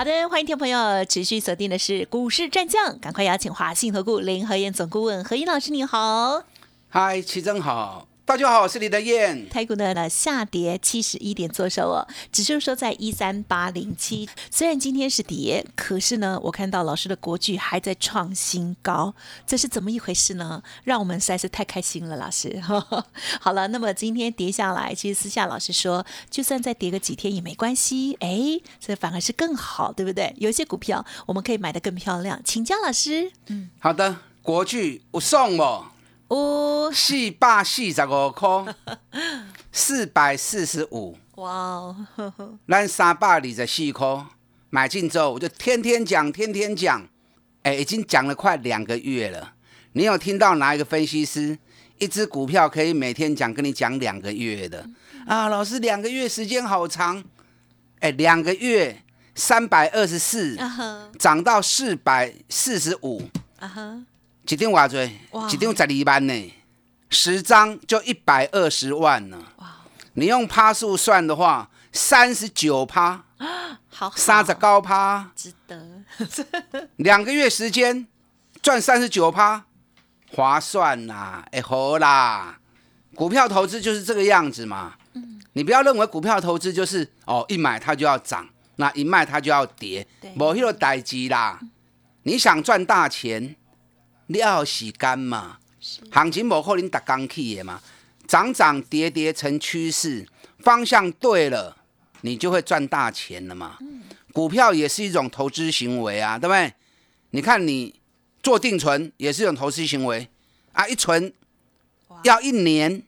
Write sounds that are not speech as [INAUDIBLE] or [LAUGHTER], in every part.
好的，欢迎听众朋友持续锁定的是股市战将，赶快邀请华信投顾林和燕总顾问何燕老师，你好。嗨，齐真好。大家好，我是李德燕。台股呢下跌七十一点做收哦，指数收在一三八零七。虽然今天是跌，可是呢，我看到老师的国剧还在创新高，这是怎么一回事呢？让我们实在是太开心了，老师。[LAUGHS] 好了，那么今天跌下来，其实私下老师说，就算再跌个几天也没关系，哎，这反而是更好，对不对？有些股票我们可以买的更漂亮，请教老师。嗯，好的，国剧我送我。哦，四百四十五块，四百四十五。哇哦，咱三百二十四块买进之后，我就天天讲，天天讲，哎，已经讲了快两个月了。你有听到哪一个分析师一只股票可以每天讲，跟你讲两个月的？啊，老师，两个月时间好长。哎，两个月三百二十四，涨到四百四十五。啊哈。几张偌多？几张十二万呢？十张就一百二十万呢。哇！你用趴数算的话，三十九趴，[GASPS] 好，三十高趴，值得。[LAUGHS] 两个月时间赚三十九趴，划算呐！哎，好啦，股票投资就是这个样子嘛。嗯。你不要认为股票投资就是哦，一买它就要涨，那一卖它就要跌，某一个代志啦。你想赚大钱？你要时间嘛，行情无可能达刚起的嘛，涨涨跌跌成趋势，方向对了，你就会赚大钱了嘛。股票也是一种投资行为啊，对不对？你看你做定存也是一种投资行为啊，一存要一年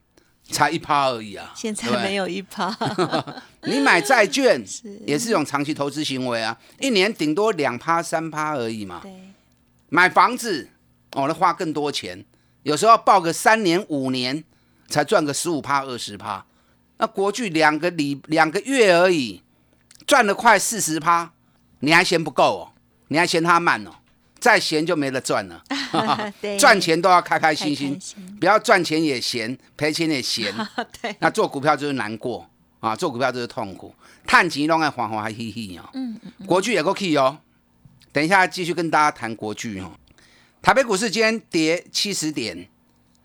才一趴而已啊，现在没有一趴。[LAUGHS] 你买债券 [LAUGHS] 也是一种长期投资行为啊，一年顶多两趴三趴而已嘛。买房子。哦，那花更多钱，有时候报个三年五年才赚个十五趴二十趴，那国巨两个礼两个月而已，赚了快四十趴，你还嫌不够哦？你还嫌它慢哦？再嫌就没得赚了。[LAUGHS] 赚钱都要开开心心，不要赚钱也嫌，赔钱也嫌。[LAUGHS] 对，那做股票就是难过啊，做股票就是痛苦，叹钱拢爱欢欢喜喜哦。嗯嗯。国剧也够 key 哦，等一下继续跟大家谈国剧哦。台北股市今天跌七十点，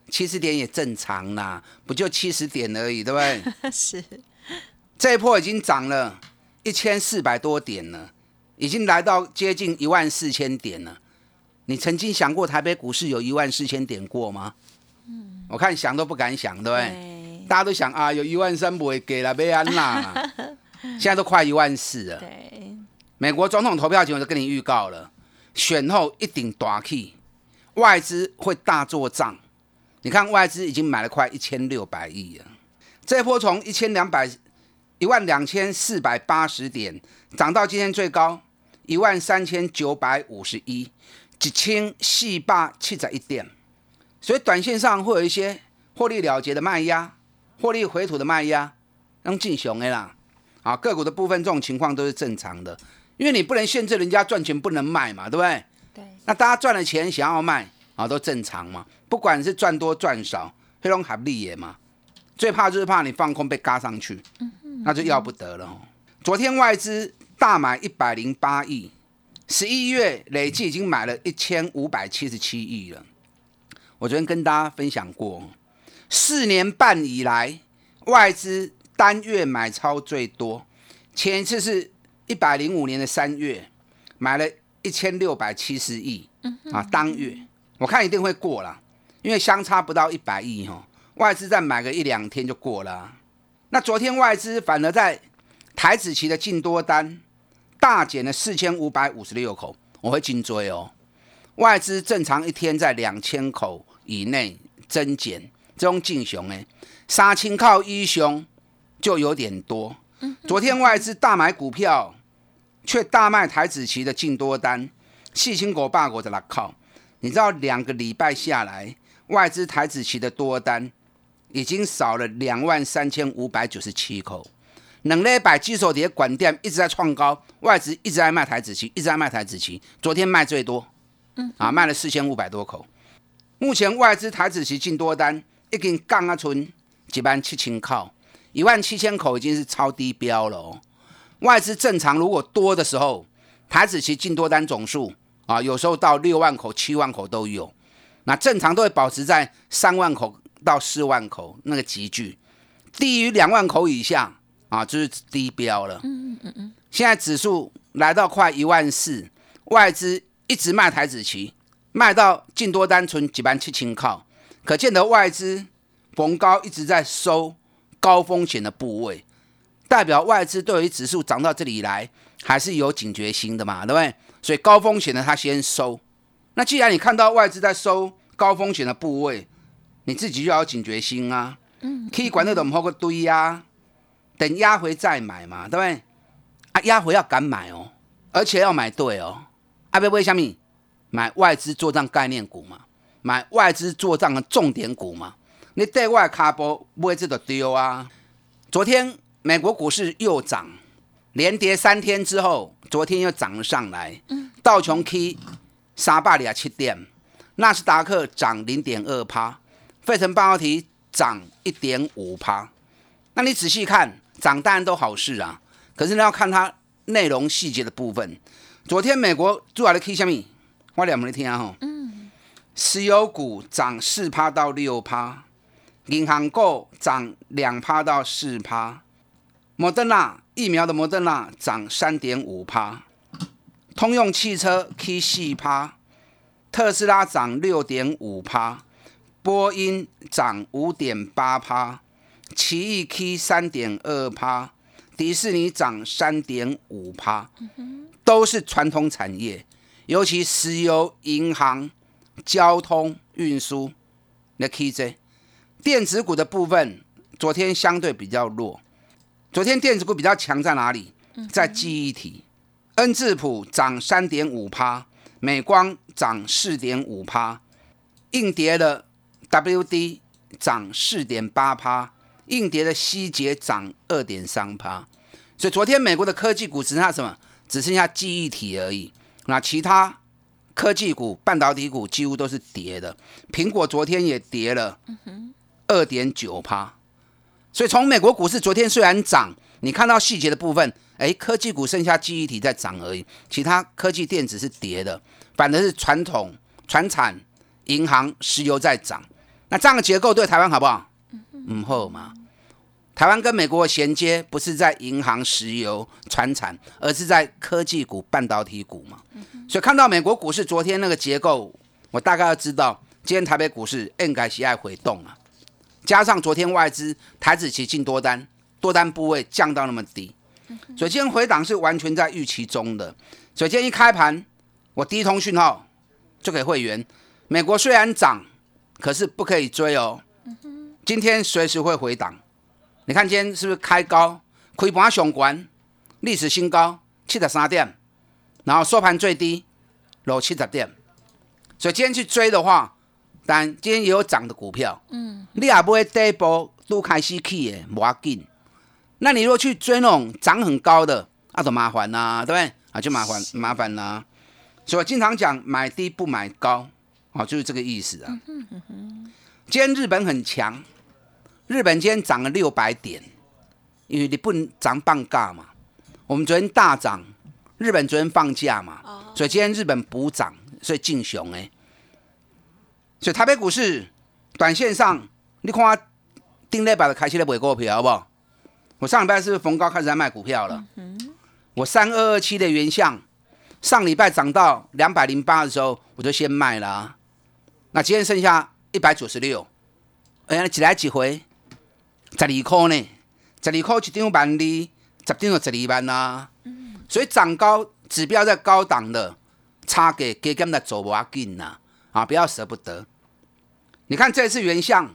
七十点也正常啦，不就七十点而已，对不对？[LAUGHS] 是，这一波已经涨了一千四百多点了，已经来到接近一万四千点了。你曾经想过台北股市有一万四千点过吗？嗯，我看想都不敢想，对不对？大家都想啊，有一万三不会给了贝安啦，[LAUGHS] 现在都快一万四了。对，美国总统投票前我就跟你预告了，选后一顶大气。外资会大做账，你看外资已经买了快一千六百亿了。这波从一千两百一万两千四百八十点涨到今天最高一万三千九百五十一，一千四百七十一点。所以短线上会有一些获利了结的卖压，获利回吐的卖压，让进熊的啦。啊，个股的部分这种情况都是正常的，因为你不能限制人家赚钱不能卖嘛，对不对？那大家赚了钱想要卖啊，都正常嘛。不管是赚多赚少，非常合理也嘛。最怕就是怕你放空被嘎上去，那就要不得了。昨天外资大买一百零八亿，十一月累计已经买了一千五百七十七亿了。我昨天跟大家分享过，四年半以来外资单月买超最多，前一次是一百零五年的三月买了。一千六百七十亿啊，当月我看一定会过了，因为相差不到一百亿哈，外资再买个一两天就过了。那昨天外资反而在台子期的净多单大减了四千五百五十六口，我会紧追哦。外资正常一天在两千口以内增减，这种进熊哎，杀青靠一熊就有点多。昨天外资大买股票。却大卖台子期的净多单，细心狗霸国的拉靠。你知道两个礼拜下来，外资台子期的多单已经少了两万三千五百九十七口。两礼拜基手碟管店一直在创高，外资一直在卖台子期，一直在卖台子期。昨天卖最多，嗯，啊，卖了四千五百多口。目前外资台子期进多单已经降啊，存几万七千口，一万七千口已经是超低标了哦。外资正常如果多的时候，台子期进多单总数啊，有时候到六万口、七万口都有。那正常都会保持在三万口到四万口那个集聚，低于两万口以下。啊，就是低标了。嗯嗯嗯嗯。现在指数来到快一万四，外资一直卖台子期，卖到净多单纯几万七千靠，可见得外资逢高一直在收高风险的部位，代表外资对于指数涨到这里来还是有警觉心的嘛，对不对？所以高风险的他先收。那既然你看到外资在收高风险的部位，你自己就要有警觉心啊。嗯。可以管那种好个堆呀。等压回再买嘛，对不对？啊，压回要敢买哦，而且要买对哦。阿贝贝小米买外资做账概念股嘛，买外资做账的重点股嘛。你对外卡波不会这个丢啊。昨天美国股市又涨，连跌三天之后，昨天又涨了上来。嗯。道琼 K 沙巴里亚七点，纳斯达克涨零点二趴，费城半导体涨一点五趴。那你仔细看。涨当然都好事啊，可是你要看它内容细节的部分。昨天美国主要的 K 下面，我两没听啊。嗯。石油股涨四趴到六趴，银行股涨两趴到四趴，摩登纳疫苗的摩登纳涨三点五趴，通用汽车 K 四趴，特斯拉涨六点五趴，波音涨五点八趴。奇异 K 三点二趴，迪士尼涨三点五趴，都是传统产业，尤其石油、银行、交通运输那 KJ，电子股的部分昨天相对比较弱，昨天电子股比较强在哪里？在记忆体，恩智浦涨三点五趴，美光涨四点五趴，硬碟的 WD 涨四点八趴。硬碟的希捷涨二点三趴，所以昨天美国的科技股只剩下什么？只剩下记忆体而已。那其他科技股、半导体股几乎都是跌的。苹果昨天也跌了二点九趴。所以从美国股市昨天虽然涨，你看到细节的部分，哎，科技股剩下记忆体在涨而已，其他科技电子是跌的，反而是传统、船产、银行、石油在涨。那这样的结构对台湾好不好？嗯好嘛，台湾跟美国的衔接不是在银行、石油、船产，而是在科技股、半导体股嘛。所以看到美国股市昨天那个结构，我大概要知道今天台北股市应该喜爱回动啊。加上昨天外资台子期进多单，多单部位降到那么低，所以今天回档是完全在预期中的。所以今天一开盘，我第一通讯号就给会员：美国虽然涨，可是不可以追哦。今天随时会回档，你看今天是不是开高，开盘上关，历史新高七十三点，然后收盘最低落七十点，所以今天去追的话，当然今天也有涨的股票，嗯，你也不会第一波都开始去的，无要紧。那你如果去追那种涨很高的，那就麻烦啦，对不对？啊，就麻烦麻烦啦。所以我经常讲买低不买高，啊，就是这个意思啊。今天日本很强。日本今天涨了六百点，因为你不能涨半价嘛。我们昨天大涨，日本昨天放假嘛，所以今天日本补涨，所以进熊哎。所以台北股市短线上，你看我顶礼拜的开始在买股票，好不好？我上礼拜是不是逢高开始在卖股票了？我三二二七的原相，上礼拜涨到两百零八的时候，我就先卖了。那今天剩下一百九十六，哎呀，几来几回？十二块呢？十二块一张万二，十张就十二万啦。所以涨高指标在高档的，差给给他们的走不要紧呐，啊，不要舍不得。你看这次原相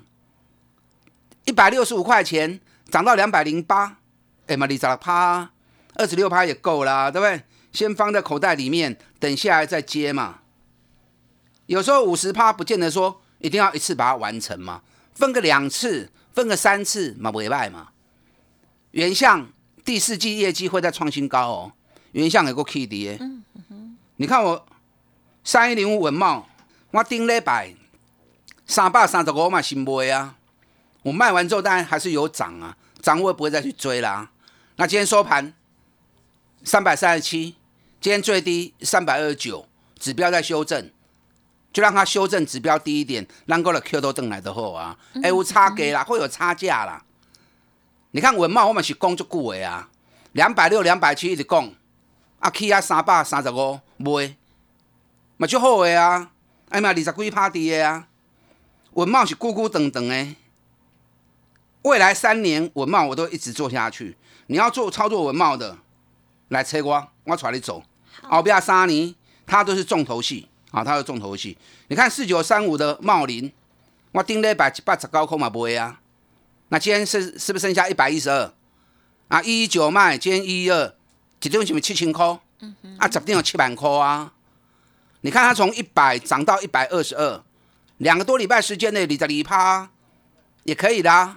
一百六十五块钱涨到两百零八，哎嘛，你十六趴，二十六趴也够啦，对不对？先放在口袋里面，等下来再接嘛。有时候五十趴不见得说一定要一次把它完成嘛？分个两次，分个三次嘛，不赖嘛。原相第四季业绩会再创新高哦，原相有个 K D 嗯你看我三一零五文茂，我顶礼拜三百三十五嘛新卖啊，我卖完之后当然还是有涨啊，涨我也不会再去追啦。那今天收盘三百三十七，今天最低三百二十九，指标在修正，就让它修正指标低一点，让够了 Q 都正来的后啊，哎有差价啦，会有差价啦。你看文茂我们是讲足久的啊，两百六、两百七一直讲，啊起啊三百三十五卖，嘛就好的啊，哎嘛二十几趴跌的啊，文茂是孤孤等等的，未来三年文茂我都一直做下去。你要做操作文茂的，来车我，我带你走。后边三年它都是重头戏啊，它是重头戏。你看四九三五的茂林，我顶了百一百十九块嘛不会啊。那今天是是不是剩下一百一十二？啊，一一九卖，今天一一二，一张是不是七千块？啊，十定有七万块啊！你看它从一百涨到一百二十二，两个多礼拜时间内，你的里趴也可以的。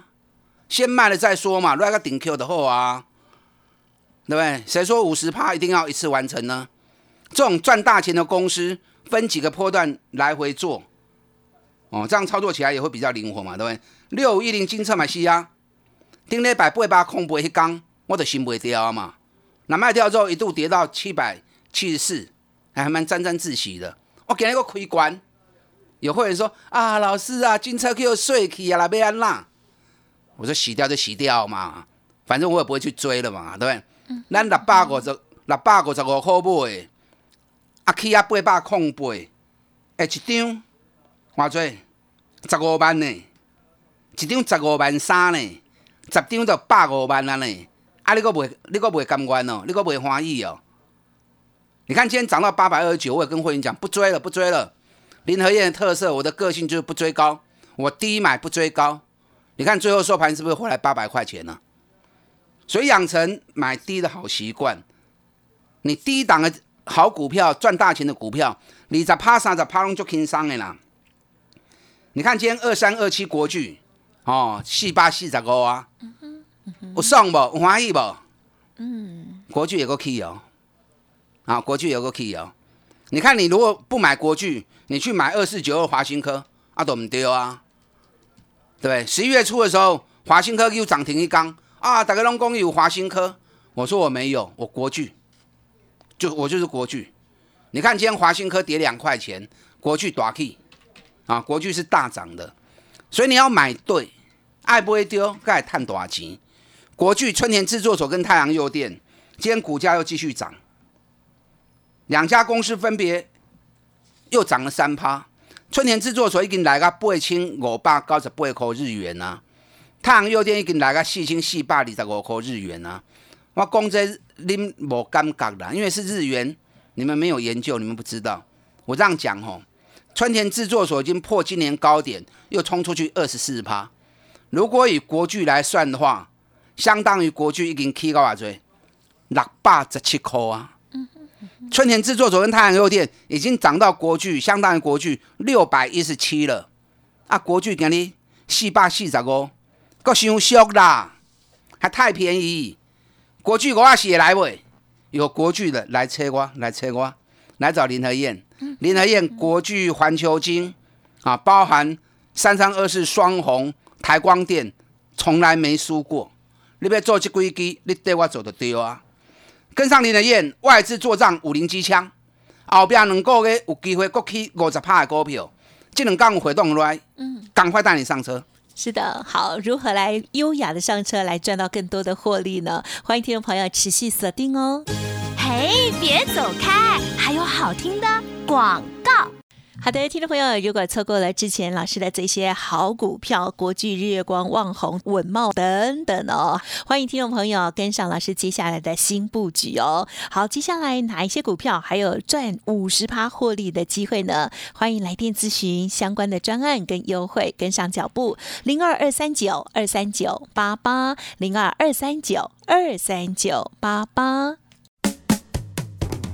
先卖了再说嘛，来个顶 Q 的货啊，对不对？谁说五十趴一定要一次完成呢？这种赚大钱的公司，分几个波段来回做，哦，这样操作起来也会比较灵活嘛，对不对？六五一零金策买西啊，顶礼拜八八空不一刚，我的心不会掉嘛。那卖掉之后一度跌到七百七十四，还蛮沾沾自喜的。我给了一个亏关，有会员说啊，老师啊，金车 Q 碎去啊，那边安啦。我说洗掉就洗掉嘛，反正我也不会去追了嘛，对不对？咱六百五十六百五十五块买，啊去啊八百空八，哎一张偌济十五万呢。一张十五万三呢，十张就百五万安呢。啊，你个袂，你个袂甘愿哦，你个袂欢喜哦。你看今天涨到八百二十九，我也跟会员讲不追了，不追了。林和燕的特色，我的个性就是不追高，我低买不追高。你看最后收盘是不是回来八百块钱呢？所以养成买低的好习惯。你低档的好股票，赚大钱的股票，你在趴三十趴拢就轻松的啦。你看今天二三二七国巨。哦，四八四十五啊，有爽不？有欢喜不？嗯，国巨也够 key 哦，啊，国巨有个 key 哦。你看，你如果不买国巨，你去买二四九二华新科，啊，都唔丢啊，对不对？十一月初的时候，华新科又涨停一缸啊，大家拢讲有华新科，我说我没有，我国巨，就我就是国巨。你看今天华新科跌两块钱，国巨大 key 啊，国巨是大涨的，所以你要买对。爱不会丢，该探多少钱？国巨、春田制作所跟太阳诱电，今天股价又继续涨，两家公司分别又涨了三趴。春田制作所已经来个八千五百九十八块日元啊，太阳药店已经来个四千四百二十五块日元啊。我讲这恁无感觉啦，因为是日元，你们没有研究，你们不知道。我这样讲吼，春田制作所已经破今年高点，又冲出去二十四趴。如果以国巨来算的话，相当于国巨已经起到偌多六百十七块啊。春田制作昨天太阳诱电已经涨到国巨相当于国巨六百一十七了。啊，国巨今日四百四十五，够伤俗啦，还太便宜。国巨我也是来未？有国巨的来车我，来车我，来找林和燕。林和燕国巨环球金啊，包含三三二四双红。台光电从来没输过，你要做这规矩，你对我做得对啊。跟上林的燕，外资做账五零机枪，后边两个月有机会国起五十趴的股票，这两港回动来，嗯，赶快带你上车。是的，好，如何来优雅的上车，来赚到更多的获利呢？欢迎听众朋友持续锁定哦。嘿，别走开，还有好听的广告。好的，听众朋友，如果错过了之前老师的这些好股票，国际、日月光、旺宏、稳茂等等哦，欢迎听众朋友跟上老师接下来的新布局哦。好，接下来哪一些股票还有赚五十趴获利的机会呢？欢迎来电咨询相关的专案跟优惠，跟上脚步，零二二三九二三九八八，零二二三九二三九八八。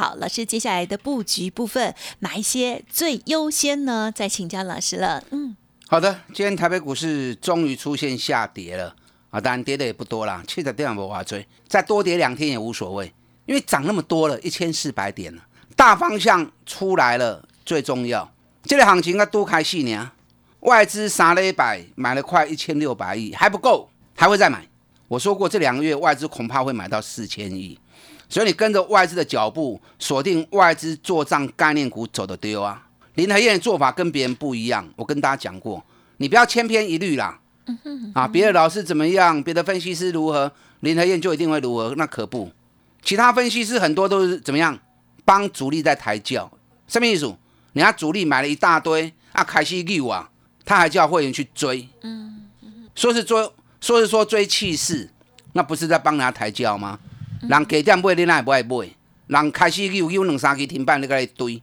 好，老师，接下来的布局部分，哪一些最优先呢？再请教老师了。嗯，好的，今天台北股市终于出现下跌了啊，当然跌的也不多啦，七十点不划追，再多跌两天也无所谓，因为涨那么多了，一千四百点了，大方向出来了，最重要。这个行情要多开细呢，外资三了一百，买了快一千六百亿，还不够，还会再买。我说过，这两个月外资恐怕会买到四千亿。所以你跟着外资的脚步，锁定外资做账概念股，走的丢啊！林和燕的做法跟别人不一样，我跟大家讲过，你不要千篇一律啦。啊，别的老师怎么样，别的分析师如何，林和燕就一定会如何，那可不。其他分析师很多都是怎么样，帮主力在抬轿，什么意思？人家主力买了一大堆啊，开始溜啊，他还叫会员去追，嗯，说是追，说是说追气势，那不是在帮人家抬轿吗？人加点买，你哪会不爱买？人开始有有两三期停板，你个一堆。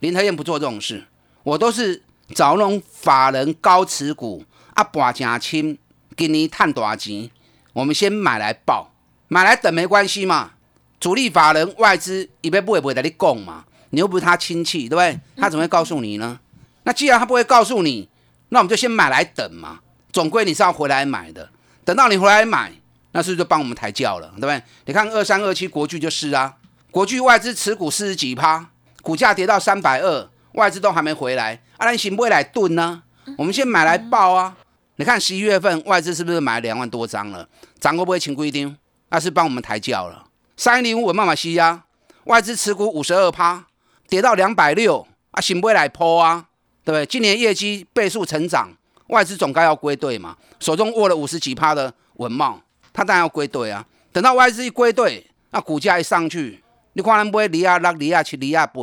林和燕不做这种事，我都是找那种法人高持股啊，博正轻，给你探大钱。我们先买来报，买来等没关系嘛。主力法人外资一边不会不会在你讲嘛？你又不是他亲戚，对不对？他怎么会告诉你呢？那既然他不会告诉你，那我们就先买来等嘛。总归你是要回来买的，等到你回来买。那是不是就帮我们抬轿了，对不对？你看二三二七国巨就是啊，国巨外资持股四十几趴，股价跌到三百二，外资都还没回来，啊，你行不会来炖呢？我们先买来报啊！你看十一月份外资是不是买了两万多张了？涨会不会请规定？那是帮我们抬轿了。三零五稳慢慢吸呀，外资持股五十二趴，跌到两百六，啊，行不会来抛啊？对不对？今年业绩倍数成长，外资总该要归队嘛，手中握了五十几趴的文茂。他当然要归队啊！等到外资一归队，那股价一上去，你看能不会离啊六、离啊去、离啊八？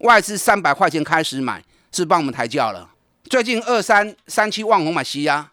外资三百块钱开始买，是帮我们抬轿了。最近二三三七万红买西啊，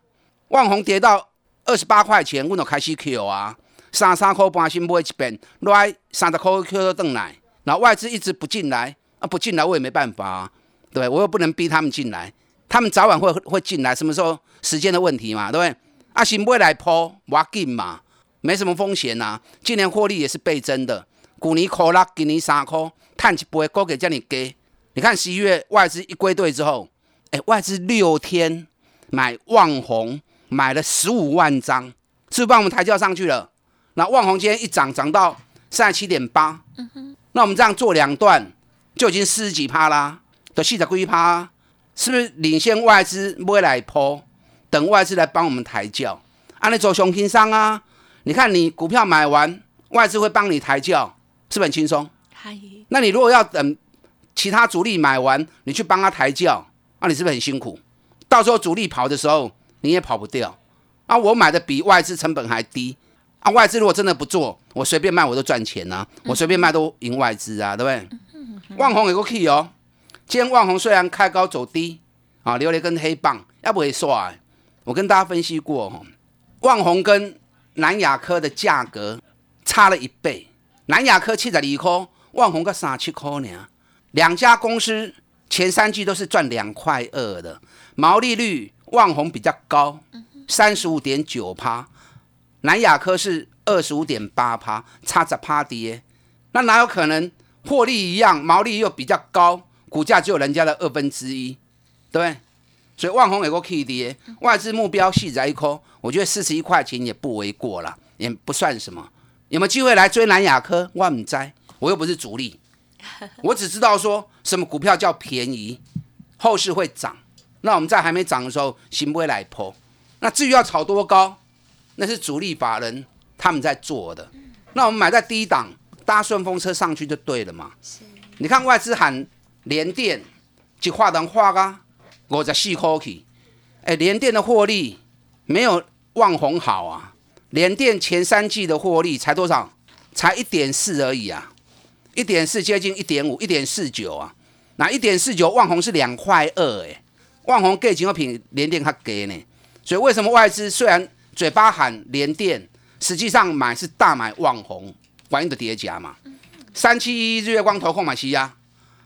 万红跌到二十八块钱，我就开始 Q 啊，三三块半先买一遍，来三十块 Q 都等来。然后外资一直不进来，啊不进来我也没办法，啊，对我又不能逼他们进来，他们早晚会会进来，什么时候时间的问题嘛，对不对？啊，新买来抛，挖紧嘛，没什么风险呐。今年获利也是倍增的，股尼扣拉，今年三块，碳不会高给叫你给。你看十一月外资一归队之后，哎，外资六天买旺红买了十五万张，是不是帮我们抬轿上去了？那旺红今天一涨涨到三十七点八，嗯哼，那我们这样做两段就已经四十几趴啦，的四十几趴，是不是领先外资买来抛？等外资来帮我们抬轿，啊你走熊平商啊！你看你股票买完，外资会帮你抬轿，是不是很轻松？那你如果要等其他主力买完，你去帮他抬轿，那你是不是很辛苦？到时候主力跑的时候，你也跑不掉。啊，我买的比外资成本还低啊！外资如果真的不做，我随便卖我都赚钱啊！我随便卖都赢外资啊，对不对？万红有个 key 哦，今天万红虽然开高走低啊，留了一根黑棒，要不会刷。我跟大家分析过，旺宏跟南亚科的价格差了一倍，南亚科七十二块，旺宏个三七块呢。两家公司前三季都是赚两块二的，毛利率旺宏比较高，三十五点九趴，南亚科是二十五点八趴，差着趴跌，那哪有可能获利一样，毛利又比较高，股价只有人家的二分之一，对？所以万红有个 K D，外资目标细在一颗，我觉得四十一块钱也不为过了，也不算什么。有没有机会来追南亚科？万唔知，我又不是主力，[LAUGHS] 我只知道说什么股票叫便宜，后市会涨。那我们在还没涨的时候，行不会来破。那至于要炒多高，那是主力法人他们在做的。那我们买在低档，搭顺风车上去就对了嘛。你看外资喊连电，就画人画啊。五十四块去，哎，联电的获利没有旺宏好啊。联电前三季的获利才多少？才一点四而已啊，一点四接近一点五，一点四九啊。那一点四九，万红是两块二，哎，万红价钱要比联电较低呢。所以为什么外资虽然嘴巴喊联电，实际上买是大买万红，反映的叠加嘛。三七一日月光投控买西呀，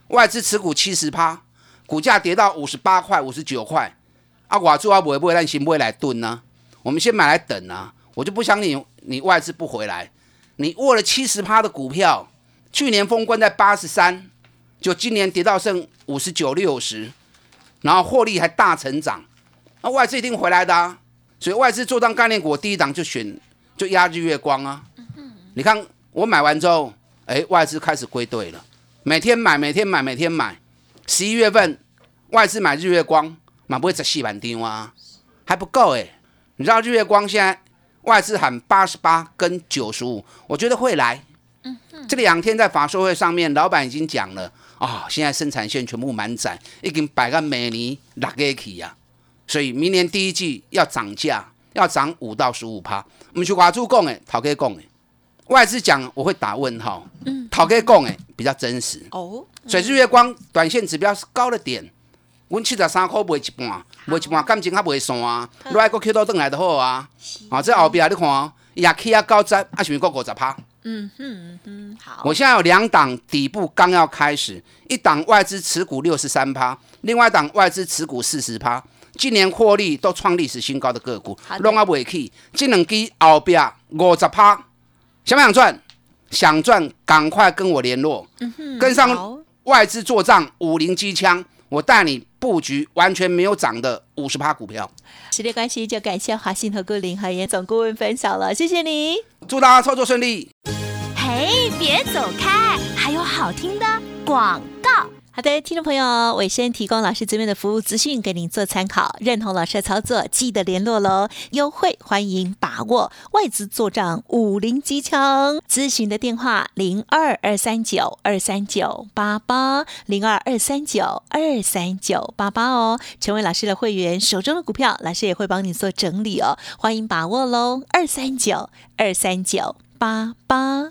外资持股七十趴，股价跌到五十八块、五十九块，啊，我做啊不会不会让新不会来蹲呢？我们先买来等啊，我就不相信你外资不回来。你握了七十趴的股票，去年封关在八十三，就今年跌到剩五十九、六十，然后获利还大成长，那外资一定回来的啊。所以外资做当概念股，第一档就选就压日月光啊。你看我买完之后。哎，外资开始归队了，每天买，每天买，每天买。十一月份外资买日月光，买不会在细板丢啊，还不够哎。你知道日月光现在外资喊八十八跟九十五，我觉得会来。这两天在法说会上面，老板已经讲了啊，现在生产线全部满载，已经摆个每年六个起呀，所以明年第一季要涨价，要涨五到十五趴。唔是外资讲的，头家讲的。外资讲我会打问号，嗯，讨给讲诶比较真实哦。所以日月光短线指标是高了点，阮七十三块卖一半，卖一半感情还袂散啊，来个 Q 到转来就好啊。啊，这后边你看，也起啊高十，啊是咪过五十趴？嗯嗯嗯，好。我现在有两档底部刚要开始，一档外资持股六十三趴，另外一档外资持股四十趴，今年获利都创历史新高的个股，拢啊未起，这两支后边五十趴。想不想赚？想赚，赶快跟我联络，跟上外资做账，五零机枪，我带你布局完全没有涨的五十趴股票。时间关系，就感谢华信投顾林和严总顾问分享了，谢谢你，祝大家操作顺利。嘿，别走开，还有好听的广告。好的，听众朋友，尾声提供老师这边的服务资讯给您做参考，认同老师的操作，记得联络喽。优惠欢迎把握，外资做账五零机枪，咨询的电话零二二三九二三九八八零二二三九二三九八八哦。成为老师的会员，手中的股票，老师也会帮你做整理哦。欢迎把握喽，二三九二三九八八。